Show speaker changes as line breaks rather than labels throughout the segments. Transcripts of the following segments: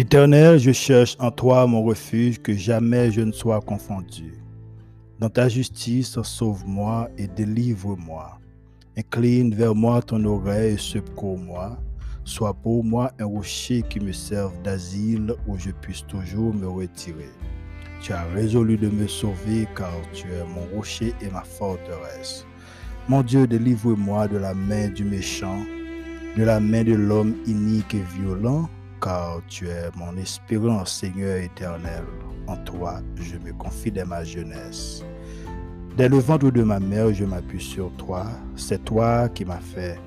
Éternel, je cherche en toi mon refuge, que jamais je ne sois confondu. Dans ta justice, sauve-moi et délivre-moi. Incline vers moi ton oreille et secours-moi. Sois pour moi un rocher qui me serve d'asile où je puisse toujours me retirer. Tu as résolu de me sauver car tu es mon rocher et ma forteresse. Mon Dieu, délivre-moi de la main du méchant, de la main de l'homme inique et violent car tu es mon espérance, Seigneur éternel. En toi, je me confie dès ma jeunesse. Dès le ventre de ma mère, je m'appuie sur toi. C'est toi qui m'as fait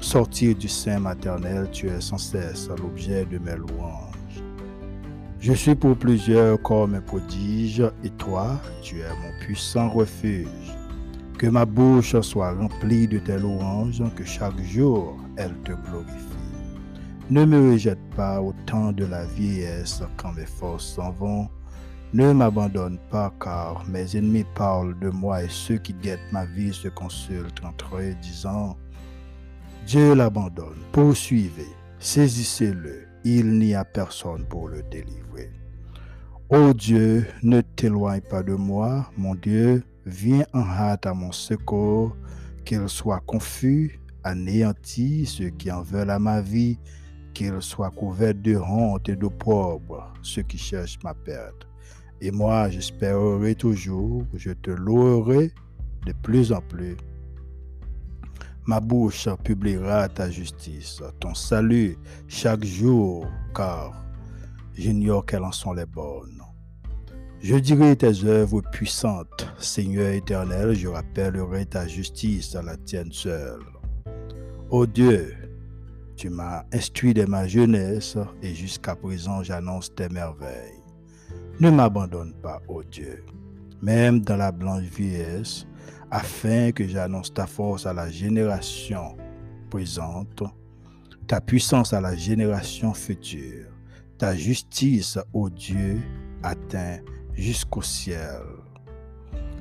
sortir du sein maternel. Tu es sans cesse l'objet de mes louanges. Je suis pour plusieurs comme un prodige, et toi, tu es mon puissant refuge. Que ma bouche soit remplie de tes louanges, que chaque jour elle te glorifie. Ne me rejette pas au temps de la vieillesse quand mes forces s'en vont? Ne m'abandonne pas car mes ennemis parlent de moi et ceux qui guettent ma vie se consultent entre eux disant Dieu l'abandonne, poursuivez, saisissez-le, il n'y a personne pour le délivrer. Ô Dieu, ne t'éloigne pas de moi, mon Dieu, viens en hâte à mon secours, qu'il soit confus, anéanti ceux qui en veulent à ma vie, qu'il soit couvert de honte et de pauvres, ceux qui cherchent ma perte. Et moi, j'espérerai toujours, je te louerai de plus en plus. Ma bouche publiera ta justice, ton salut chaque jour, car j'ignore quelles en sont les bonnes. Je dirai tes œuvres puissantes, Seigneur éternel, je rappellerai ta justice à la tienne seule. Ô Dieu, tu m'as instruit de ma jeunesse et jusqu'à présent j'annonce tes merveilles. Ne m'abandonne pas, ô Dieu, même dans la blanche vieillesse, afin que j'annonce ta force à la génération présente, ta puissance à la génération future, ta justice, ô Dieu, atteint jusqu'au ciel.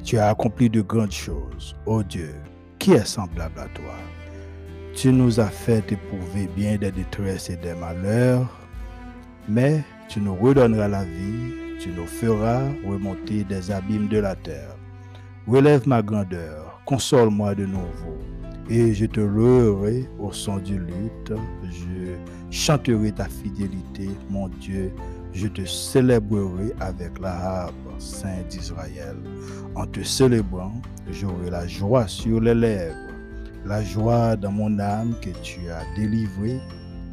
Tu as accompli de grandes choses, ô Dieu, qui est semblable à toi? Tu nous as fait éprouver bien des détresses et des malheurs, mais tu nous redonneras la vie, tu nous feras remonter des abîmes de la terre. Relève ma grandeur, console-moi de nouveau, et je te louerai au son du lutte, je chanterai ta fidélité, mon Dieu, je te célébrerai avec la harpe, Saint d'Israël. En te célébrant, j'aurai la joie sur les lèvres la joie dans mon âme que tu as délivré.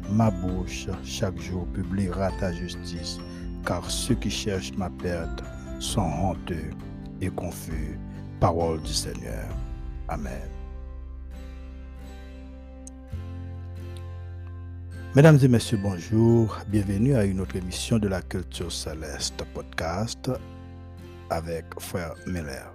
Ma bouche chaque jour publiera ta justice, car ceux qui cherchent ma perte sont honteux et confus. Parole du Seigneur. Amen. Mesdames et messieurs, bonjour. Bienvenue à une autre émission de la Culture Céleste podcast avec Frère Miller.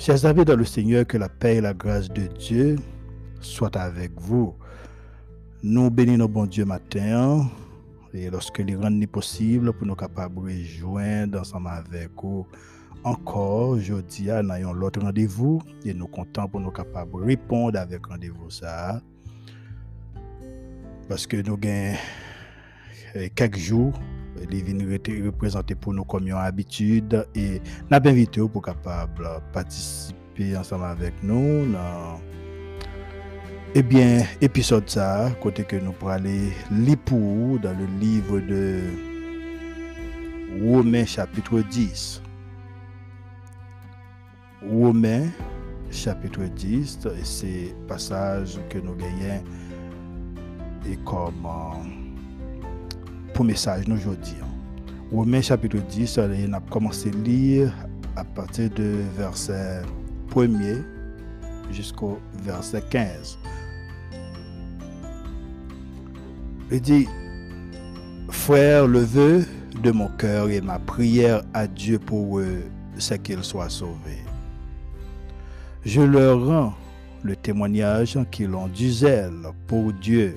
Chers amis dans le Seigneur, que la paix et la grâce de Dieu soient avec vous. Nous bénissons bon Dieu matin et lorsque les rend possible pour nous capables de rejoindre ensemble avec vous encore aujourd'hui nous avons l'autre rendez-vous et nous comptons pour nous capables de répondre avec rendez-vous ça parce que nous avons quelques jours les venir représenter pour nous comme une habitude. Et nous invité pour participer ensemble avec nous eh bien épisode ça côté que nous pourrons aller dans le livre de Romains chapitre 10 Romains chapitre 10 et c'est passage que nous gagnons et comme euh, pour message nous aujourd'hui. Romains chapitre 10, on a commencé à lire à partir de verset 1er jusqu'au verset 15. Il dit, Frère, le vœu de mon cœur et ma prière à Dieu pour eux, c'est qu'ils soient sauvés. Je leur rends le témoignage qu'ils ont du zèle pour Dieu,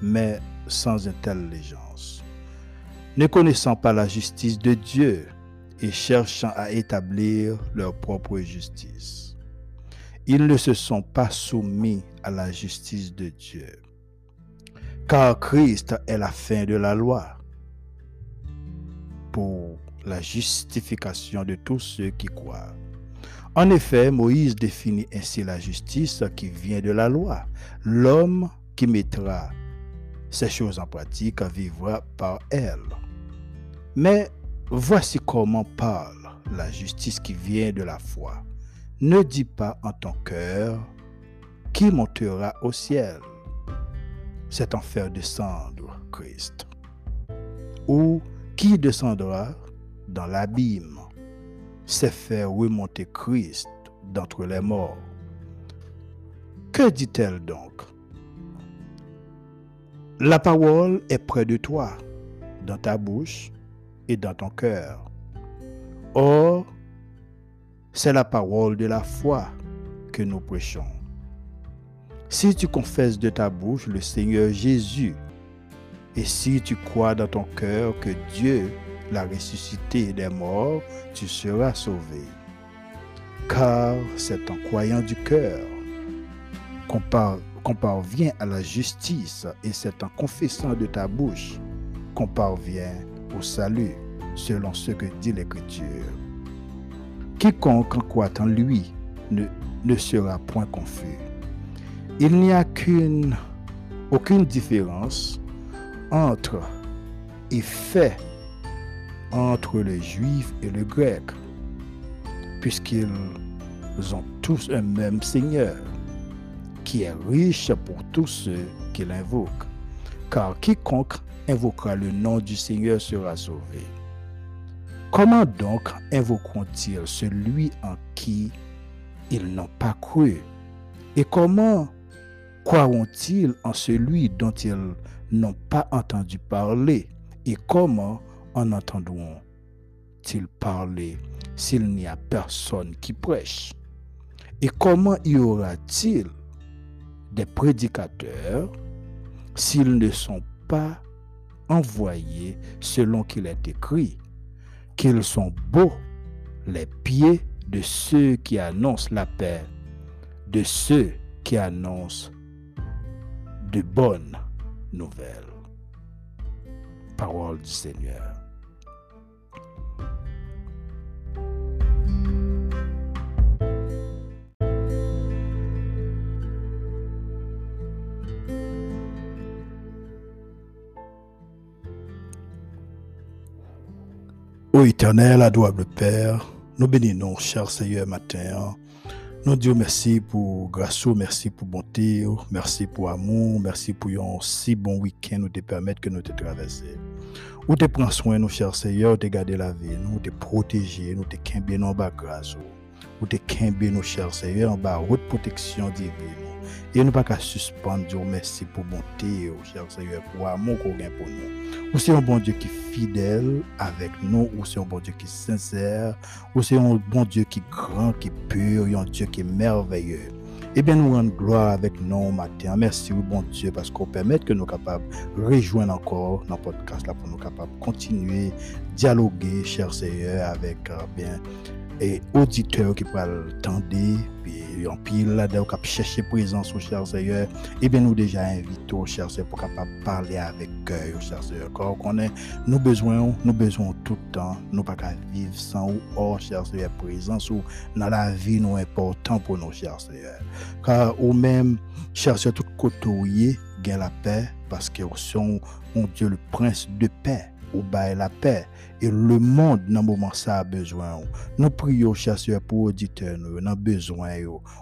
mais sans intelligence. Ne connaissant pas la justice de Dieu et cherchant à établir leur propre justice. Ils ne se sont pas soumis à la justice de Dieu. Car Christ est la fin de la loi pour la justification de tous ceux qui croient. En effet, Moïse définit ainsi la justice qui vient de la loi. L'homme qui mettra ces choses en pratique vivra par elle. Mais voici comment parle la justice qui vient de la foi. Ne dis pas en ton cœur qui montera au ciel. C'est en faire descendre Christ. Ou qui descendra dans l'abîme. C'est faire remonter Christ d'entre les morts. Que dit-elle donc? La parole est près de toi, dans ta bouche dans ton cœur. Or, c'est la parole de la foi que nous prêchons. Si tu confesses de ta bouche le Seigneur Jésus, et si tu crois dans ton cœur que Dieu l'a ressuscité des morts, tu seras sauvé. Car c'est en croyant du cœur qu'on parvient à la justice, et c'est en confessant de ta bouche qu'on parvient au salut, selon ce que dit l'Écriture. Quiconque croit en lui ne, ne sera point confus. Il n'y a qu'une, aucune différence entre et fait entre le juif et le grec, puisqu'ils ont tous un même Seigneur, qui est riche pour tous ceux qui l'invoquent. Car quiconque invoquera le nom du Seigneur sera sauvé. Comment donc invoqueront-ils celui en qui ils n'ont pas cru? Et comment croiront-ils en celui dont ils n'ont pas entendu parler? Et comment en entendront-ils parler s'il n'y a personne qui prêche? Et comment y aura-t-il des prédicateurs s'ils ne sont pas envoyés selon qu'il est écrit qu'ils sont beaux les pieds de ceux qui annoncent la paix, de ceux qui annoncent de bonnes nouvelles. Parole du Seigneur. Ô éternel, adorable Père, nous bénissons, cher Seigneur, matin. Nous disons merci pour grâce, merci pour bonté, merci pour amour, merci pour un si bon week-end nous te permettre que nous te traverser. Ou te prendre soin, nous, cher Seigneur, te garder la vie, nous te protéger, nous te quimber en bas grâce. Ou te quimber, nous, cher Seigneur, en bas haute protection divine. Et nous pas qu'à suspendre, Dieu merci pour bonté, oh, cher Seigneur, pour amour qu'on a pour nous. Ou c'est un bon Dieu qui est fidèle avec nous, ou c'est un bon Dieu qui est sincère, ou c'est un bon Dieu qui est grand, qui est pur, un Dieu qui est merveilleux. Eh bien, nous rendons gloire avec nous matin. Merci, bon Dieu, parce qu'on permet que nous capables de rejoindre encore dans le podcast là, pour nous capables de continuer dialoguer, cher Seigneur, avec euh, bien, et auditeurs qui peuvent tendre, puis yon pil de ou kap chèche prezans ou chèr seyeur, ebyen nou deja invite ou chèr seyeur pou kapap pale avèk ou chèr seyeur. Kor konen nou bezwen ou, nou bezwen ou toutan, nou pa ka viv san ou or chèr seyeur prezans ou nan la vi nou important pou nou chèr seyeur. Kar ou men chèr seyeur tout koto ou ye gen la pè, paske ou son, mon Diyo, le prens de pè. Ou bail la paix. Et le monde, dans moment ça, a besoin. Nous prions, chasseurs, pour auditeurs, nous avons besoin,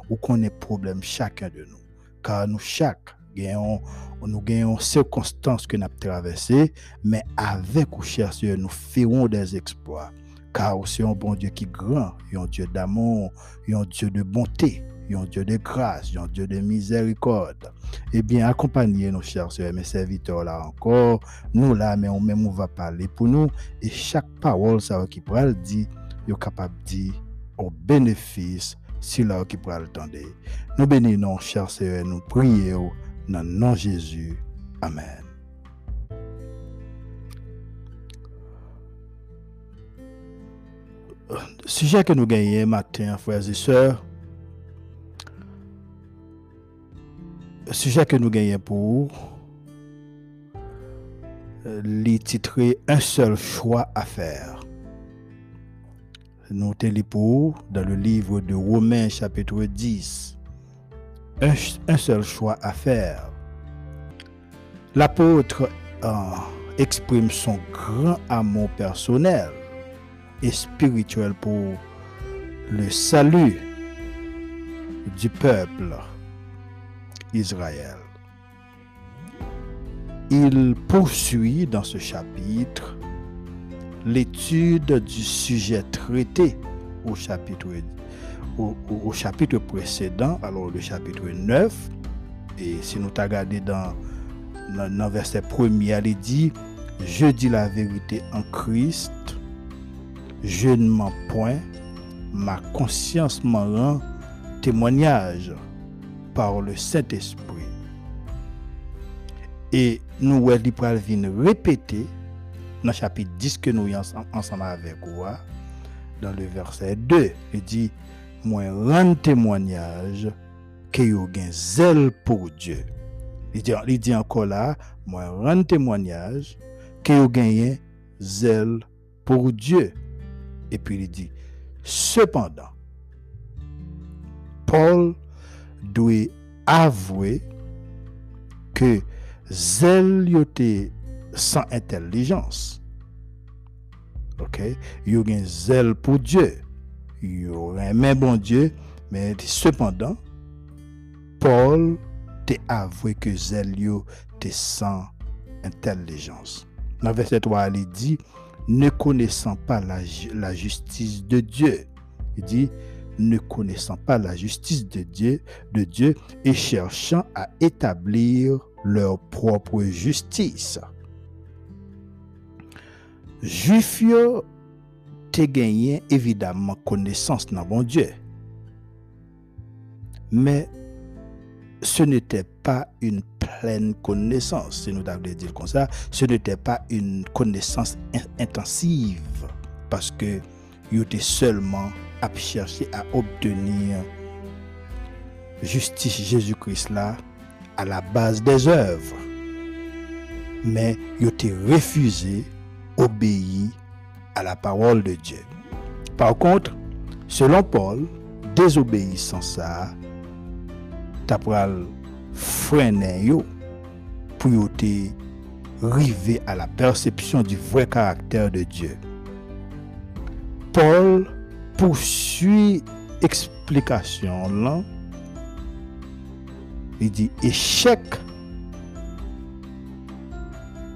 ou qu'on ait problème chacun de nous. Car nous, chaque, nous gagnons circonstances que nous avons traversées, mais avec, chasseurs, nous ferons des exploits car c'est un bon Dieu qui est grand, un Dieu d'amour, un Dieu de bonté, un Dieu de grâce, un Dieu de miséricorde. Eh bien, accompagnez nos chers sœurs, mes serviteurs là encore, nous là, mais on même on va parler pour nous, et chaque parole ça qui pourra le dire, est capable de dire au bénéfice si là qui pourra le tendre. Nous bénissons, chers sœurs, nous prions dans le nom de Jésus. Amen. Sujet que nous gagnons matin, frères et sœurs, sujet que nous gagnons pour les titrer Un seul choix à faire. Nous pour dans le livre de Romains chapitre 10. Un, un seul choix à faire. L'apôtre euh, exprime son grand amour personnel et spirituel pour le salut du peuple Israël. Il poursuit dans ce chapitre l'étude du sujet traité au chapitre, au, chapitre précédent, alors le chapitre 9, et si nous regardons dans, dans, dans verset premier, il dit, je dis la vérité en Christ, je ne mens point, ma conscience m'en rend témoignage par le Saint-Esprit. Et nous, il venir répéter dans le chapitre 10 que nous sommes ensemble avec vous, dans le verset 2, il dit, moi rend témoignage que vous avez zèle pour Dieu. Il dit, il encore là, moi rend témoignage que vous avez zèle pour Dieu. Et puis il dit, cependant, Paul doit avouer que zèle était sans intelligence. OK? Il y a un zèle pour Dieu. Il y a un bon Dieu, mais cependant, Paul t'a avoué que zèle était sans intelligence. Dans verset 3, il dit, ne connaissant pas la, la justice de Dieu. Il dit, ne connaissant pas la justice de Dieu, de Dieu et cherchant à établir leur propre justice. Juif yo te gagné évidemment connaissance dans bon Dieu. Mais ce n'était pas une pleine connaissance, si nous devons dire comme ça, ce n'était pas une connaissance intensive parce que il était à chercher à obtenir justice Jésus-Christ là à la base des œuvres. Mais il était refusé obéir à la parole de Dieu. Par contre, selon Paul, désobéissant ça, t'apral freiner yo pour te arriver à la perception du vrai caractère de Dieu. Paul poursuit explication là. Il dit échec.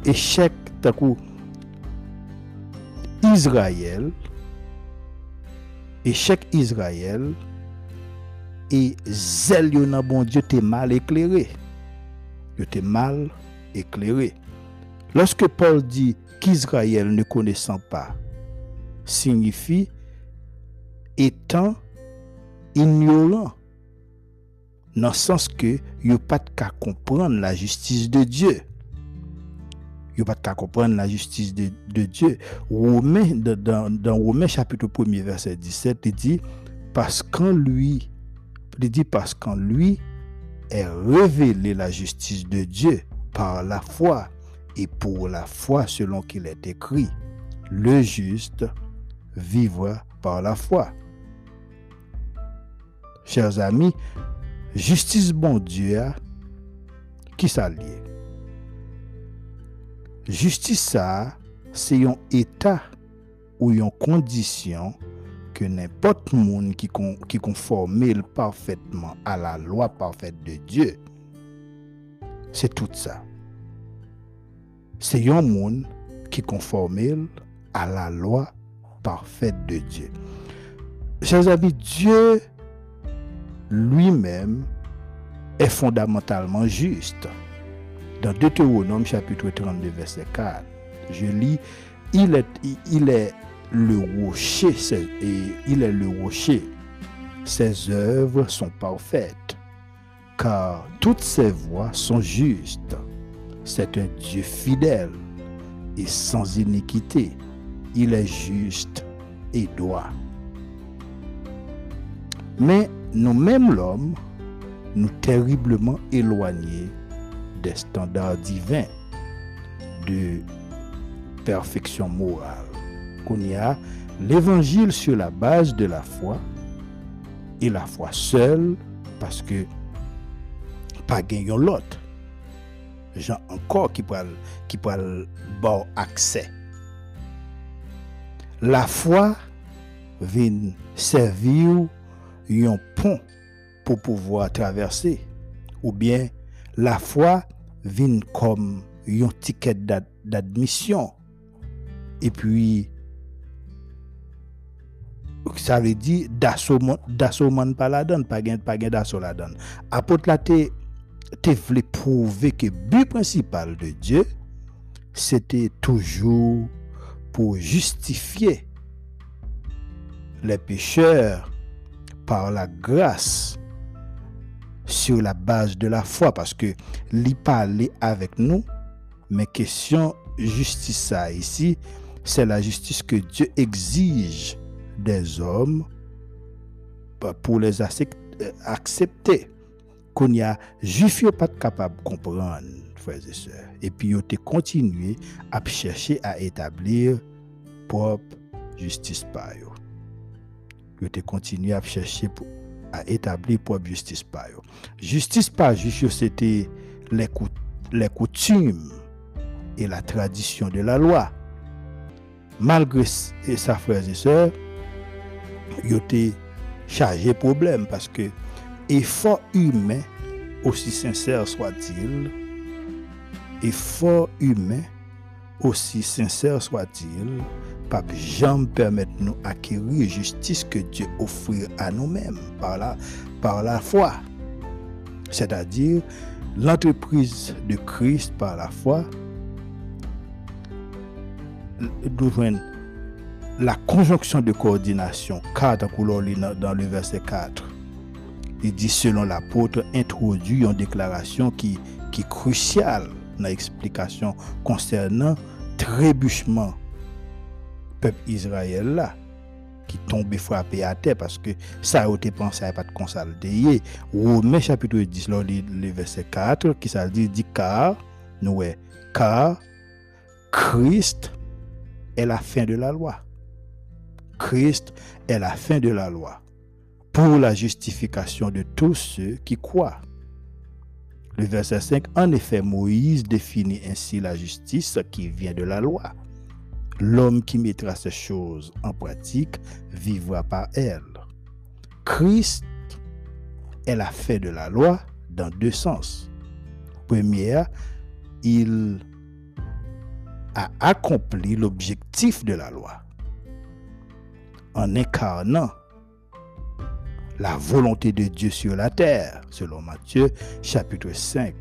Échec, d'un coup, Israël, échec Israël, et zèle bon Dieu t'est mal éclairé. Il était mal éclairé. Lorsque Paul dit qu'Israël ne connaissant pas, signifie étant ignorant. Dans le sens que a pas qu'à comprendre la justice de Dieu. a pas qu'à comprendre la justice de, Dieu. Dans, dans Romains chapitre 1 verset 17, il dit, parce qu'en lui, il dit parce qu'en lui est révélée la justice de Dieu par la foi et pour la foi selon qu'il est écrit. Le juste vivra par la foi. Chers amis, justice bon Dieu, qui s'allie? Justice ça, c'est un état ou une condition que n'importe monde qui, qui conforme parfaitement à la loi parfaite de Dieu. C'est tout ça. C'est un monde qui conforme à la loi parfaite de Dieu. Chers amis, Dieu lui-même est fondamentalement juste. Dans Deutéronome chapitre 32 verset 4, je lis, il est, il est le rocher, et il est le rocher. Ses œuvres sont parfaites, car toutes ses voies sont justes. C'est un Dieu fidèle et sans iniquité. Il est juste et droit. Mais nous-mêmes l'homme, nous terriblement éloignés des standards divins de perfection morale. Qu'on y a l'évangile sur la base de la foi et la foi seule parce que pas gagnons l'autre. Jean encore qui pourra qui bon accès. La foi vient servir un pont pour pouvoir traverser ou bien la foi vient comme un ticket d'admission. Et puis ça veut dire d'assaut man pas la donne pas gain d'assaut la donne. Apôtre la te te prouver que but principal de Dieu c'était toujours pour justifier les pécheurs par la grâce sur la base de la foi parce que l'y parler avec nous mais question justice ça ici c'est la justice que Dieu exige des hommes pour les accepter. Qu'on y a juif pas capable de comprendre, frères et sœurs. Et puis, ils ont continué à chercher à établir propre justice par eux. yo te kontinu ap chèche pou a etabli pou ap justice pa yo. Justice pa jist yo se te le, kout, le koutume e la tradisyon de la lwa. Malgre e sa freze se, yo te chaje problem paske efor humen osi sincer swa-til, efor humen osi sincer swa-til, pas jamais permettre nous acquérir justice que Dieu offre à nous-mêmes par la, par la foi. C'est-à-dire l'entreprise de Christ par la foi la conjonction de coordination 4 dans le verset 4. Il dit selon l'apôtre introduit une déclaration qui qui est cruciale dans l'explication concernant trébuchement peuple Israël là qui tombe frappé à terre parce que ça a été pensé à pas de consolider. Romains chapitre 10 le, verset 4 qui ça dit dit car nous car Christ est la fin de la loi. Christ est la fin de la loi pour la justification de tous ceux qui croient. Le verset 5, en effet, Moïse définit ainsi la justice qui vient de la loi. L'homme qui mettra ces choses en pratique vivra par elles. Christ est la fin de la loi dans deux sens. Première, il a accompli l'objectif de la loi en incarnant la volonté de Dieu sur la terre, selon Matthieu chapitre 5,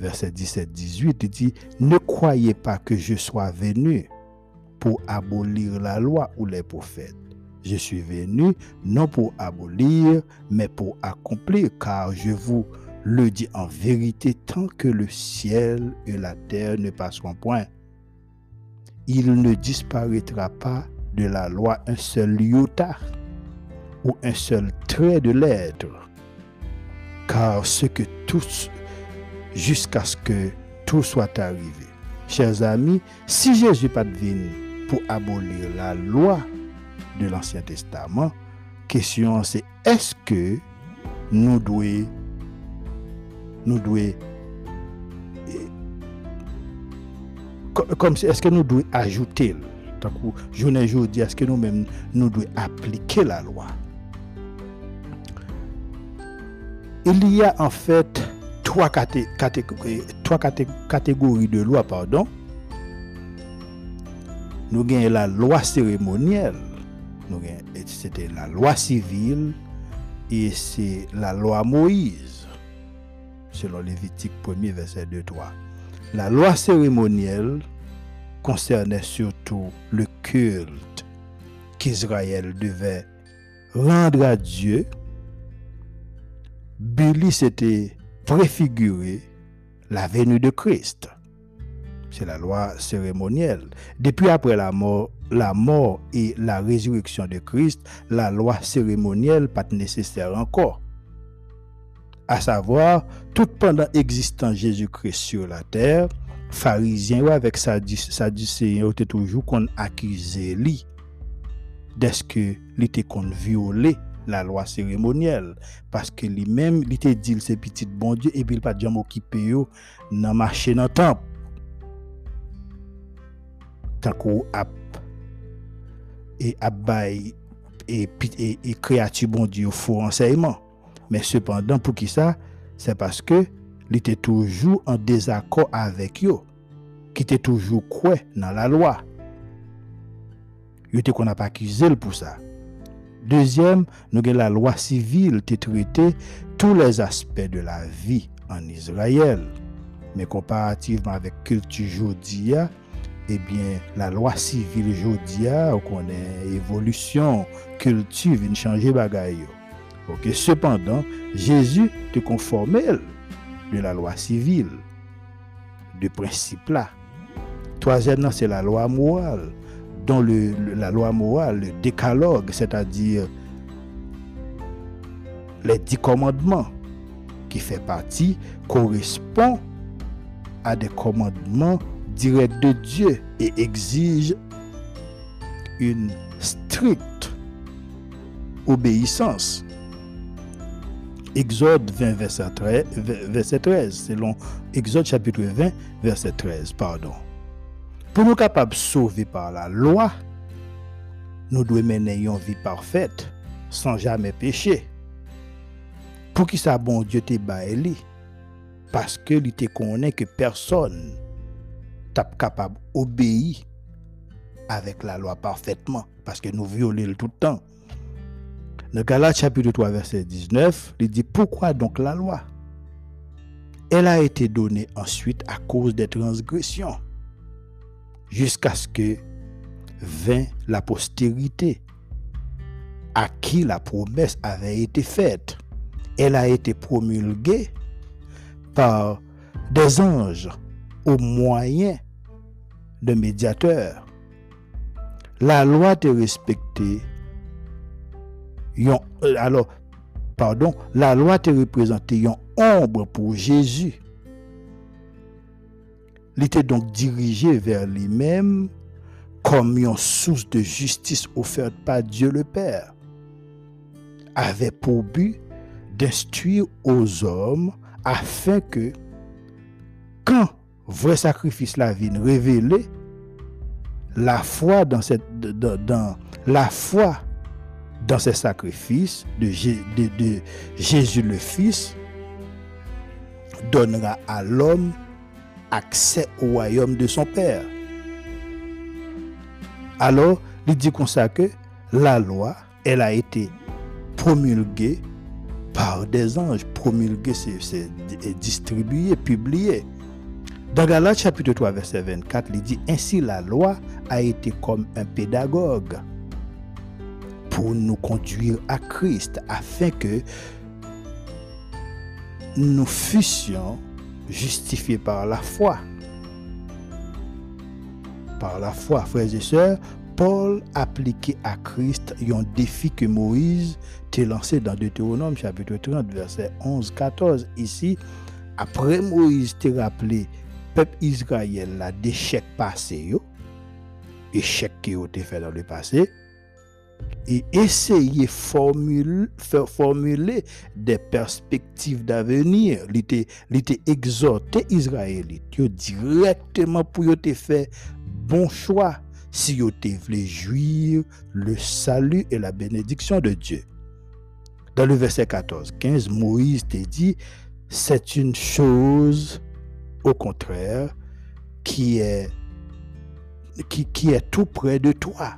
verset 17-18, il dit, ne croyez pas que je sois venu pour abolir la loi ou les prophètes. Je suis venu non pour abolir, mais pour accomplir, car je vous le dis en vérité, tant que le ciel et la terre ne passeront point, il ne disparaîtra pas de la loi un seul iota ou un seul trait de lettre, car ce que tous, jusqu'à ce que tout soit arrivé. Chers amis, si Jésus pas venu pour abolir la loi de l'Ancien Testament, question c'est est-ce que nous devons nous devons eh, comme est-ce que nous devons ajouter je ne dit est-ce que nous-mêmes nous devons appliquer la loi? Il y a en fait trois, trois catégories de lois, pardon. Nous avons la loi cérémonielle. C'était la loi civile et c'est la loi Moïse, selon Lévitique 1er, verset 2-3. La loi cérémonielle concernait surtout le culte qu'Israël devait rendre à Dieu. Billy s'était préfiguré la venue de Christ. C'est la loi cérémonielle. Depuis après la mort, la mort et la résurrection de Christ, la loi cérémonielle pas nécessaire encore. À savoir, tout pendant existant Jésus-Christ sur la terre, pharisiens avec sadducéens étaient toujours qu'on accusait lui que la loi cérémonielle parce que lui-même il était dit c'est petit bon Dieu et puis il pas jamais occupé yo dans marché temple tant qu'on a et abaye et, et, et créature bon Dieu faux enseignement mais cependant pour qui ça c'est parce que il toujours en désaccord avec eux qui était toujours quoi dans la loi il était qu'on n'a pas accusé pour ça Deuxième, nous avons la loi civile qui traitait tous les aspects de la vie en Israël. Mais comparativement avec culture jodia, eh bien, la loi civile jodia, on connaît évolution, culture, vient changer bagaille. Ok, cependant, Jésus te conformait de la loi civile, de principe là. Troisièmement, c'est la loi morale dans la loi morale, le décalogue, c'est-à-dire les dix commandements qui fait partie, correspond à des commandements directs de Dieu et exige une stricte obéissance. Exode 20, verset 13, verset 13, selon Exode chapitre 20, verset 13, pardon. Pour nous capables de sauver par la loi, nous devons mener une vie parfaite, sans jamais pécher. Pour qui ça bon Dieu te baillé Parce que il te connaît que personne capable d'obéir avec la loi parfaitement. Parce que nous violons tout le temps. Dans Galates chapitre 3 verset 19, il dit pourquoi donc la loi? Elle a été donnée ensuite à cause des transgressions jusqu'à ce que vint la postérité à qui la promesse avait été faite. Elle a été promulguée par des anges au moyen de médiateurs. La loi était respectée. Alors, pardon, la loi te représentait une ombre pour Jésus il était donc dirigé vers lui-même comme une source de justice offerte par Dieu le Père, avait pour but d'instruire aux hommes afin que, quand vrai sacrifice la vie révélé, la foi dans, cette, dans, ces sacrifices de, de Jésus le Fils donnera à l'homme accès au royaume de son Père. Alors, il dit comme ça que la loi, elle a été promulguée par des anges. Promulguée, c'est distribué, publié. Dans Galates chapitre 3, verset 24, il dit, Ainsi la loi a été comme un pédagogue pour nous conduire à Christ, afin que nous fussions justifié par la foi. Par la foi, frères et sœurs, Paul appliqué à Christ un défi que Moïse t'a lancé dans Deutéronome chapitre 30 verset 11-14. Ici, après Moïse t'a rappelé peuple Israël la d'échec passé, échec qui a été fait dans le passé, et essayer de formuler des perspectives d'avenir. Il était exhorté Israélite directement pour te faire bon choix si vous voulez jouir le salut et la bénédiction de Dieu. Dans le verset 14, 15, Moïse te dit, c'est une chose au contraire qui est qui, est tout près de toi,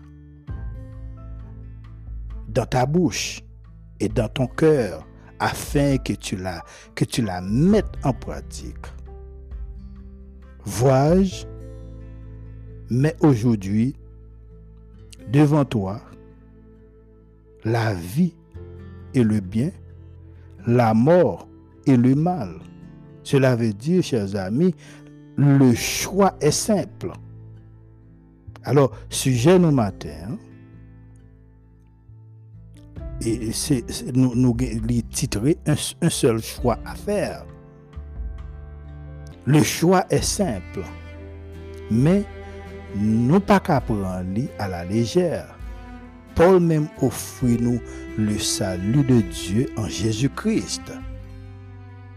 dans ta bouche et dans ton cœur, afin que tu la, que tu la mettes en pratique. Vois-je, mais aujourd'hui, devant toi, la vie et le bien, la mort et le mal. Cela veut dire, chers amis, le choix est simple. Alors, sujet nous matin, et nous, nous titrer un, seul choix à faire. Le choix est simple, mais nous pas qu'à prendre à la légère. Paul même offre nous le salut de Dieu en Jésus-Christ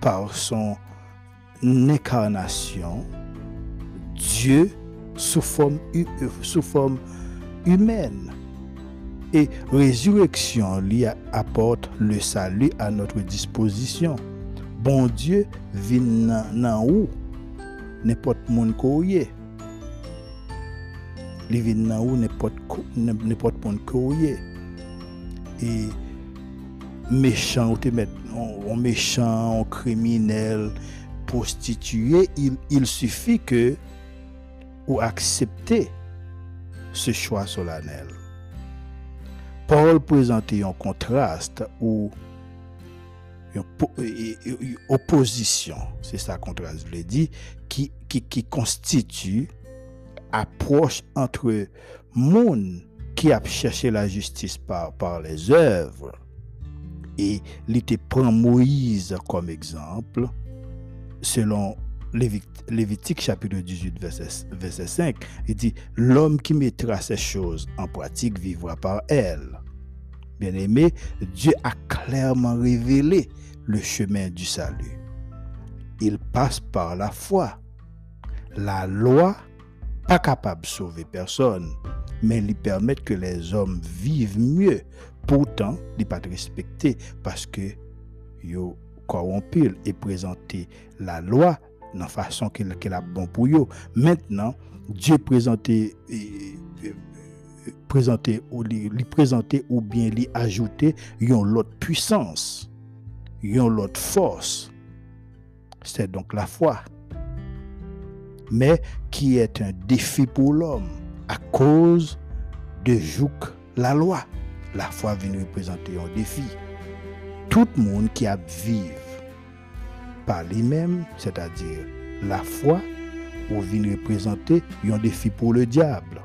par son n'inkarnasyon Diyo sou form sou form humen e rezureksyon li apote le salu a notre disposisyon bon Diyo vin nan, nan ou nepot moun kouye li vin nan ou nepot moun kouye e mechan ou te met on, on mechan, on kriminel e prostitué, il, suffit que ou accepter ce choix solennel. Paul présentait un contraste ou une opposition, c'est ça contraste, je l'ai dit, qui, constitue approche entre monde qui a cherché la justice par, par les œuvres et il prend Moïse comme exemple selon Lévitique chapitre 18 verset, verset 5 il dit l'homme qui mettra ces choses en pratique vivra par elles bien aimé Dieu a clairement révélé le chemin du salut. Il passe par la foi. La loi pas capable de sauver personne mais lui permettre que les hommes vivent mieux. Pourtant, il pas respecté parce que yo corrompu et présenté la loi dans la façon qu'il a bon pour eux. Maintenant, Dieu présenté présenté ou lui présenter ou bien lui ajouter une l'autre puissance, une l'autre force. C'est donc la foi. Mais qui est un défi pour l'homme à cause de jouk la loi. La foi vient représenter un défi. Tout le monde qui a vécu par lui-même, c'est-à-dire la foi, ou vient représenter un défi pour le diable.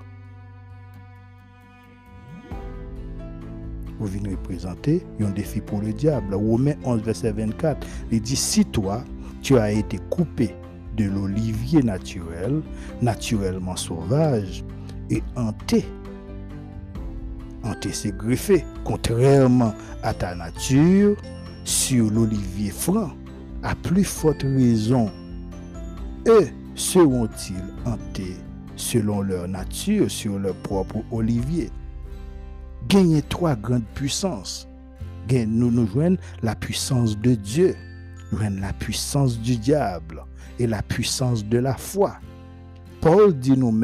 Ou vient représenter un défi pour le diable. Romains 11, verset 24, il dit, si toi, tu as été coupé de l'olivier naturel, naturellement sauvage, et hanté. Hanté, c'est greffé, contrairement à ta nature, sur l'olivier franc, à plus forte raison, eux seront-ils hantés selon leur nature sur leur propre olivier? Gagnez trois grandes puissances. Nous nous joignons la puissance de Dieu, nous la puissance du diable et la puissance de la foi. Paul dit nous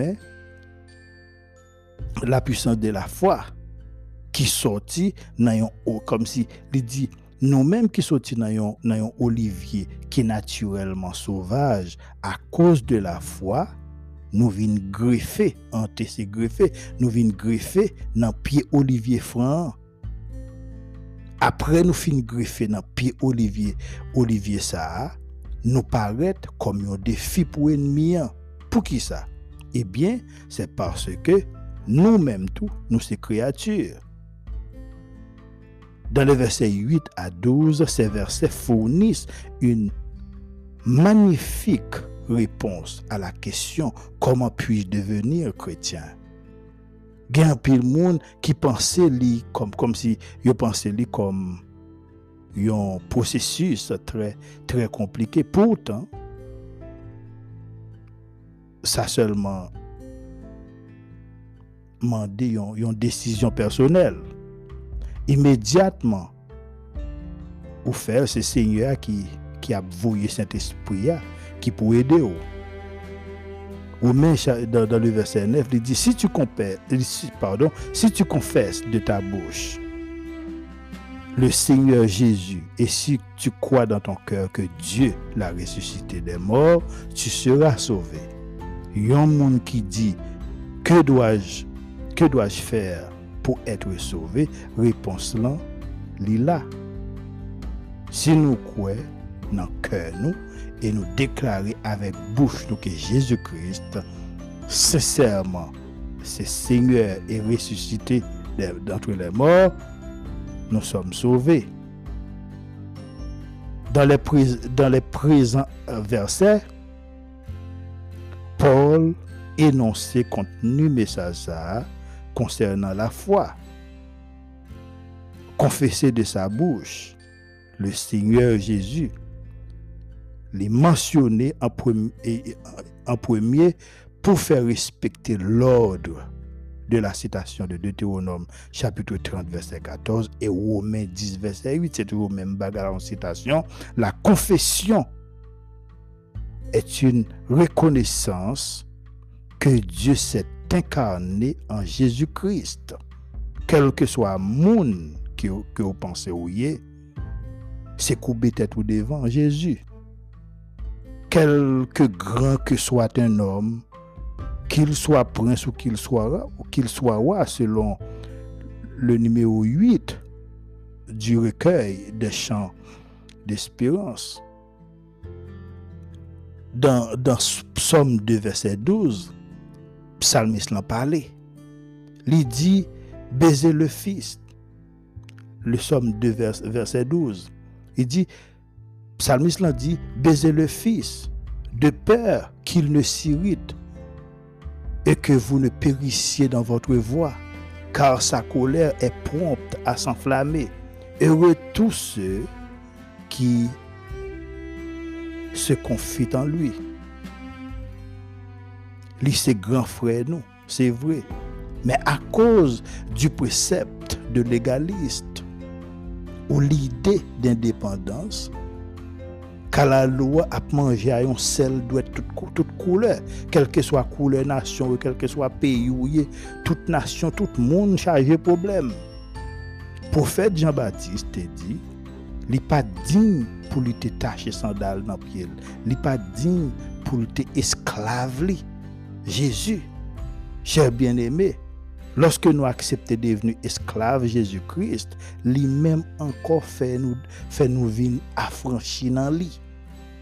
la puissance de la foi qui sortit dans comme si il nous-mêmes qui sortis dans olivier qui est naturellement sauvage à cause de la foi nous venons greffer ces nous venons greffer dans pied olivier franc. Après nous finissons greffer dans pied olivier olivier ça nous paraît comme un défi pour ennemi pour qui ça? Eh bien c'est parce que nous-mêmes tout, nous ces créatures. Dans les versets 8 à 12, ces versets fournissent une magnifique réponse à la question comment puis-je devenir chrétien? Il y a un pile monde qui pensait lui comme, comme si il pensait lui comme un processus très, très compliqué. Pourtant, ça seulement demander une décision personnelle. Immédiatement, ou faire ce Seigneur qui, qui a voué Saint-Esprit qui pour aider. Romains, dans, dans, le verset 9, il dit, si tu, pardon, si tu confesses de ta bouche le Seigneur Jésus et si tu crois dans ton cœur que Dieu l'a ressuscité des morts, tu seras sauvé. Il y a un monde qui dit, que dois-je que dois-je faire pour être sauvé Réponse là, là. Si nous croyons dans le cœur nous et nous déclarer avec bouche nous que Jésus-Christ, sincèrement, c'est Seigneur et ressuscité d'entre les morts, nous sommes sauvés. Dans les, dans les présents versets, Paul énonçait contenu message concernant la foi. Confesser de sa bouche le Seigneur Jésus les mentionner en premier, pour faire respecter l'ordre de la citation de Deutéronome chapitre 30 verset 14 et Romains 10 verset 8. C'est toujours même bagarre en citation. La confession est une reconnaissance que Dieu s'est incarné en Jésus-Christ. Quel que soit le monde que, vous pensez ou c'est couper tête ou devant Jésus quelque grand que soit un homme, qu'il soit prince ou qu'il soit, ou qu'il soit roi, selon le numéro 8 du recueil des chants d'espérance. Dans, dans Psaume 2, verset 12, psalmiste l'a parlé. Il dit, baiser le Fils. Le Psaume 2, verset 12. Il dit, psalmiste l'a dit, baiser le Fils, de peur qu'il ne s'irrite et que vous ne périssiez dans votre voie, car sa colère est prompte à s'enflammer. Heureux tous ceux qui se confient en lui. C'est grand frère, nous, c'est vrai. Mais à cause du précepte de l'égaliste ou l'idée d'indépendance, car la loi a mangé à un sel doit toute, couleur, quelle que soit couleur nation, quel que soit pays où toute nation, tout monde chargé problème. Prophète Jean-Baptiste dit, il n'est pas digne pour lui tacher sandales dans le pied. Il n'est pas digne pour lui esclave. Jésus, cher bien-aimé, lorsque nous acceptons de devenir esclaves Jésus-Christ, lui-même encore fait nous, fait nous affranchis dans lui.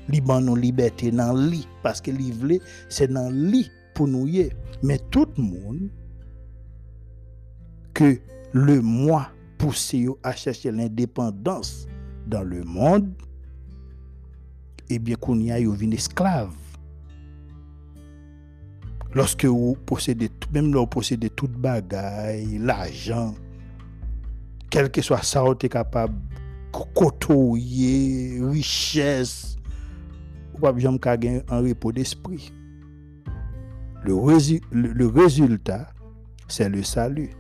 Li ban nous liberté dans lui parce que li c'est dans lui pour nous Mais tout le monde que le moi pousse à chercher l'indépendance dans le monde, eh bien qu'on y a une esclave. Lorsque vous possédez, même là vous possédez toute bagaille, l'argent, quel que soit ça, vous êtes capable de côtoyer, richesse, vous pas besoin de un repos d'esprit. Le, le, résultat, c'est le salut.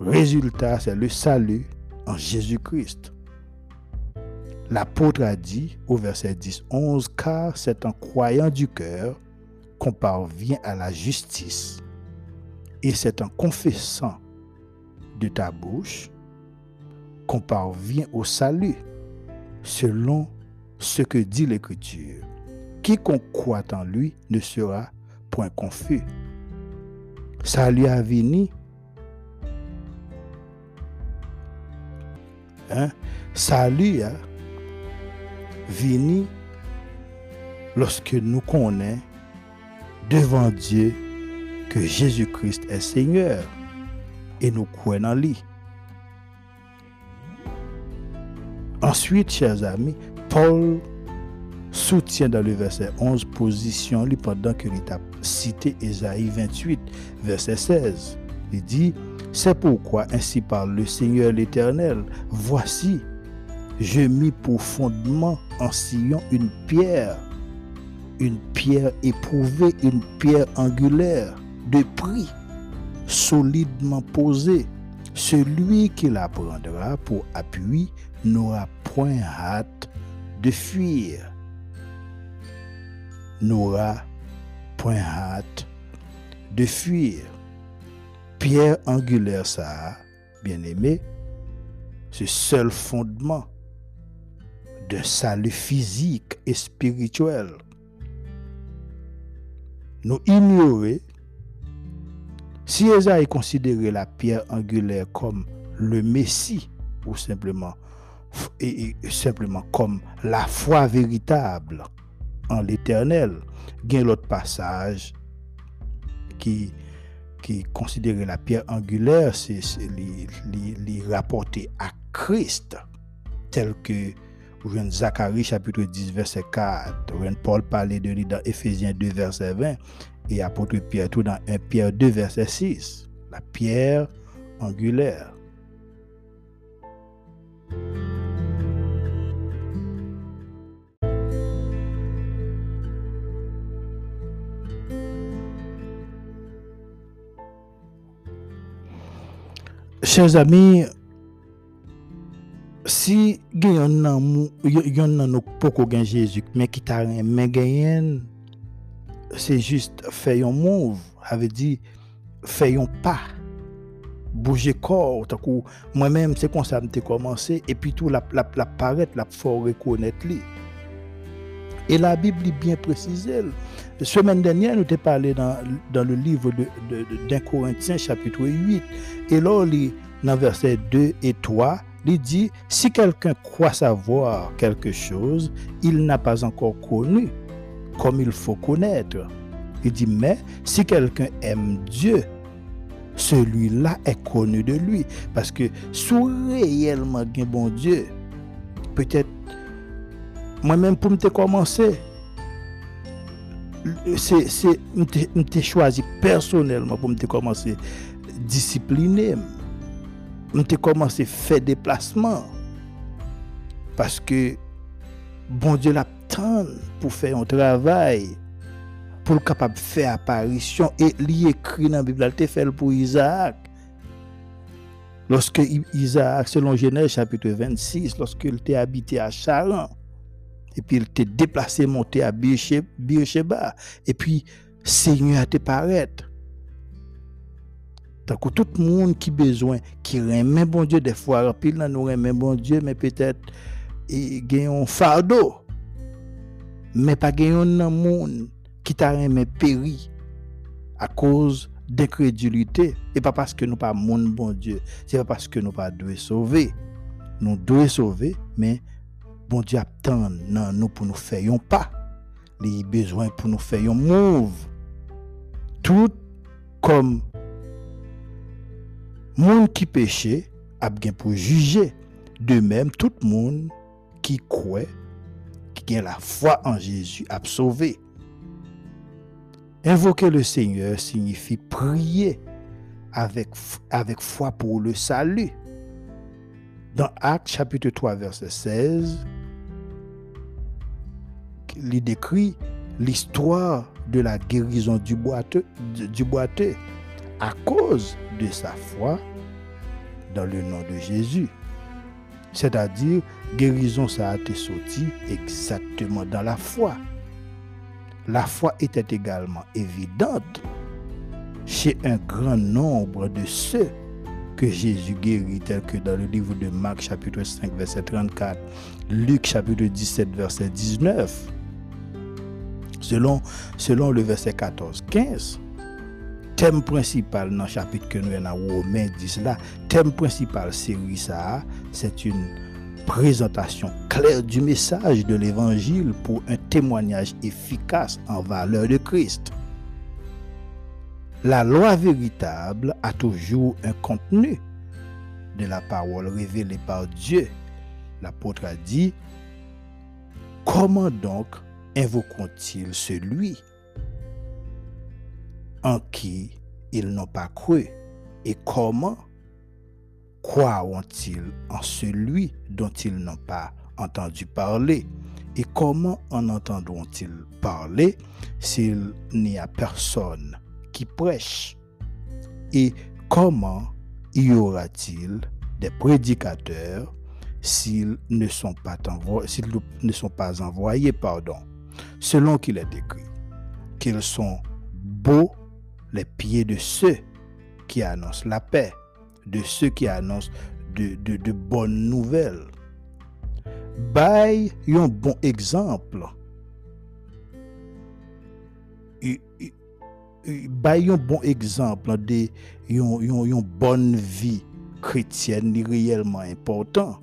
Résultat, c'est le salut en Jésus-Christ. L'apôtre a dit au verset 10, 11, car c'est en croyant du cœur qu'on parvient à la justice, et c'est en confessant de ta bouche qu'on parvient au salut, selon ce que dit l'Écriture. Quiconque croit en lui ne sera point confus. Salut a venu. Hein? Salut a venu lorsque nous connaissons devant Dieu que Jésus-Christ est Seigneur et nous croyons en lui. Ensuite, chers amis, Paul soutient dans le verset 11 position lui pendant que a cité Ésaïe 28, verset 16. Il dit, c'est pourquoi ainsi parle le Seigneur l'Éternel, voici, je mis pour en Sion une pierre, une pierre éprouvée, une pierre angulaire, de prix, solidement posée. Celui qui la prendra pour appui n'aura point hâte de fuir. n'aura point hâte de fuir. Pierre angulaire, ça, bien aimé, ce seul fondement de salut physique et spirituel. Nous ignorer si Esaïe considérait la pierre angulaire comme le Messie ou simplement comme la foi véritable en l'éternel, il y a l'autre passage qui, qui considérait la pierre angulaire, c'est les à Christ, tel que Zacharie chapitre 10 verset 4, Paul parlait de lui dans Ephésiens 2 verset 20 et apôtre Pierre tout dans 1 Pierre 2 verset 6, la pierre angulaire. Chers amis, si gen yon nan nou poko gen Jésus, men ki ta ren men genyen, se juste fè yon mouv, ave di, fè yon pa, bouje kor, takou, mwen men se kon mte komanse, epi tou la paret, la fò rekounet li. E la Bib li bien precize. Semen denyen nou te pale dan le livre den Korintien chapitre 8, e lò li, verset 2 et 3, il dit, si quelqu'un croit savoir quelque chose, il n'a pas encore connu comme il faut connaître. Il dit, mais si quelqu'un aime Dieu, celui-là est connu de lui. Parce que si réellement un bon Dieu, peut-être, moi-même pour me commencer, c'est, c'est, choisi personnellement pour me commencer discipliner nous avons commencé à faire des déplacements. Parce que bon Dieu l'attend pour faire un travail, pour le capable de faire apparition. Et il écrit dans la Bible, il fait pour Isaac. Lorsque Isaac, selon Genèse chapitre 26, lorsqu'il était habité à Charan, et puis il était déplacé, monté à Beersheba, et puis Seigneur a été paraître. Takou tout moun ki bezwen, ki remen bon Diyo, defwa rapil nan nou remen bon Diyo, men petet e genyon fardo, men pa genyon nan moun ki ta remen peri a koz dekredulite. E pa paske nou pa moun bon Diyo, se pa paske nou pa dwe sove. Nou dwe sove, men bon Diyo ap tan nan nou pou nou feyon pa. Li bezwen pou nou feyon mouv. Tout kom Moun qui péché a pour juger. De même, tout le monde qui croit, qui a la foi en Jésus, a. Invoquer le Seigneur signifie prier avec, avec foi pour le salut. Dans Actes chapitre 3, verset 16, il décrit l'histoire de la guérison du boiteux, du boiteux à cause de sa foi dans le nom de Jésus. C'est-à-dire, guérison, ça a été sorti exactement dans la foi. La foi était également évidente chez un grand nombre de ceux que Jésus guérit, tel que dans le livre de Marc chapitre 5 verset 34, Luc chapitre 17 verset 19. Selon, selon le verset 14-15, thème principal dans le chapitre que nous avons Romains 10 là, thème principal ça, c'est une présentation claire du message de l'évangile pour un témoignage efficace en valeur de Christ. La loi véritable a toujours un contenu de la parole révélée par Dieu. L'apôtre a dit, comment donc invoqueront-ils celui en qui ils n'ont pas cru. Et comment croiront-ils en celui dont ils n'ont pas entendu parler? Et comment en entendront-ils parler s'il n'y a personne qui prêche? Et comment y aura-t-il des prédicateurs s'ils ne sont pas ne sont envoyés, pardon, selon qu'il est écrit. qu'ils sont beaux les pieds de ceux qui annoncent la paix, de ceux qui annoncent de, bonnes nouvelles. Bay un bon exemple. Bay un bon exemple de une bonne vie chrétienne réellement important.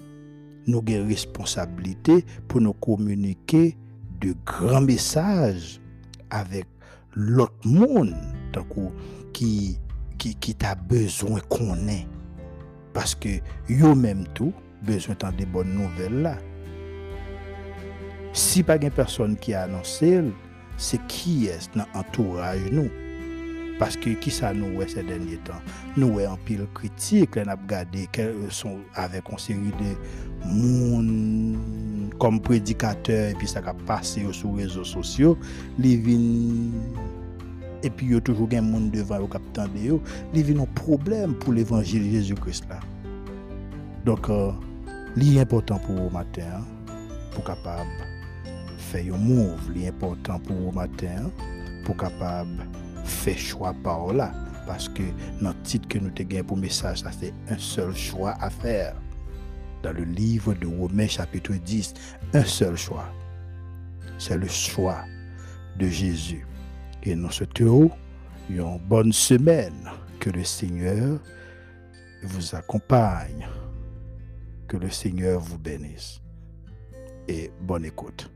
Nous avons responsabilité pour nous communiquer de grands messages avec l'autre monde takou ki, ki, ki ta bezwen konen. Paske yo menm tou bezwen tan de bon nouvel la. Si pa gen person ki anonsel, se ki es nan entouraj nou. Paske ki sa nou wè se denye tan? Nou wè an pil kritik lè nap gade ke son avè konseri de moun kom predikater epi sa ka pase yo sou rezo sosyo li vin et puis il y a toujours un monde devant au capitaine de eux, il problème pour l'évangile de Jésus-Christ là. Donc, euh, important pour vous matin, pour capable faire un move, l'important pour vous matin, pour capable faire choix par là. Parce que notre titre que nous avons pour message, ça c'est un seul choix à faire. Dans le livre de Romains chapitre 10, un seul choix. C'est le choix de Jésus. Et nous souhaitons une bonne semaine. Que le Seigneur vous accompagne. Que le Seigneur vous bénisse. Et bonne écoute.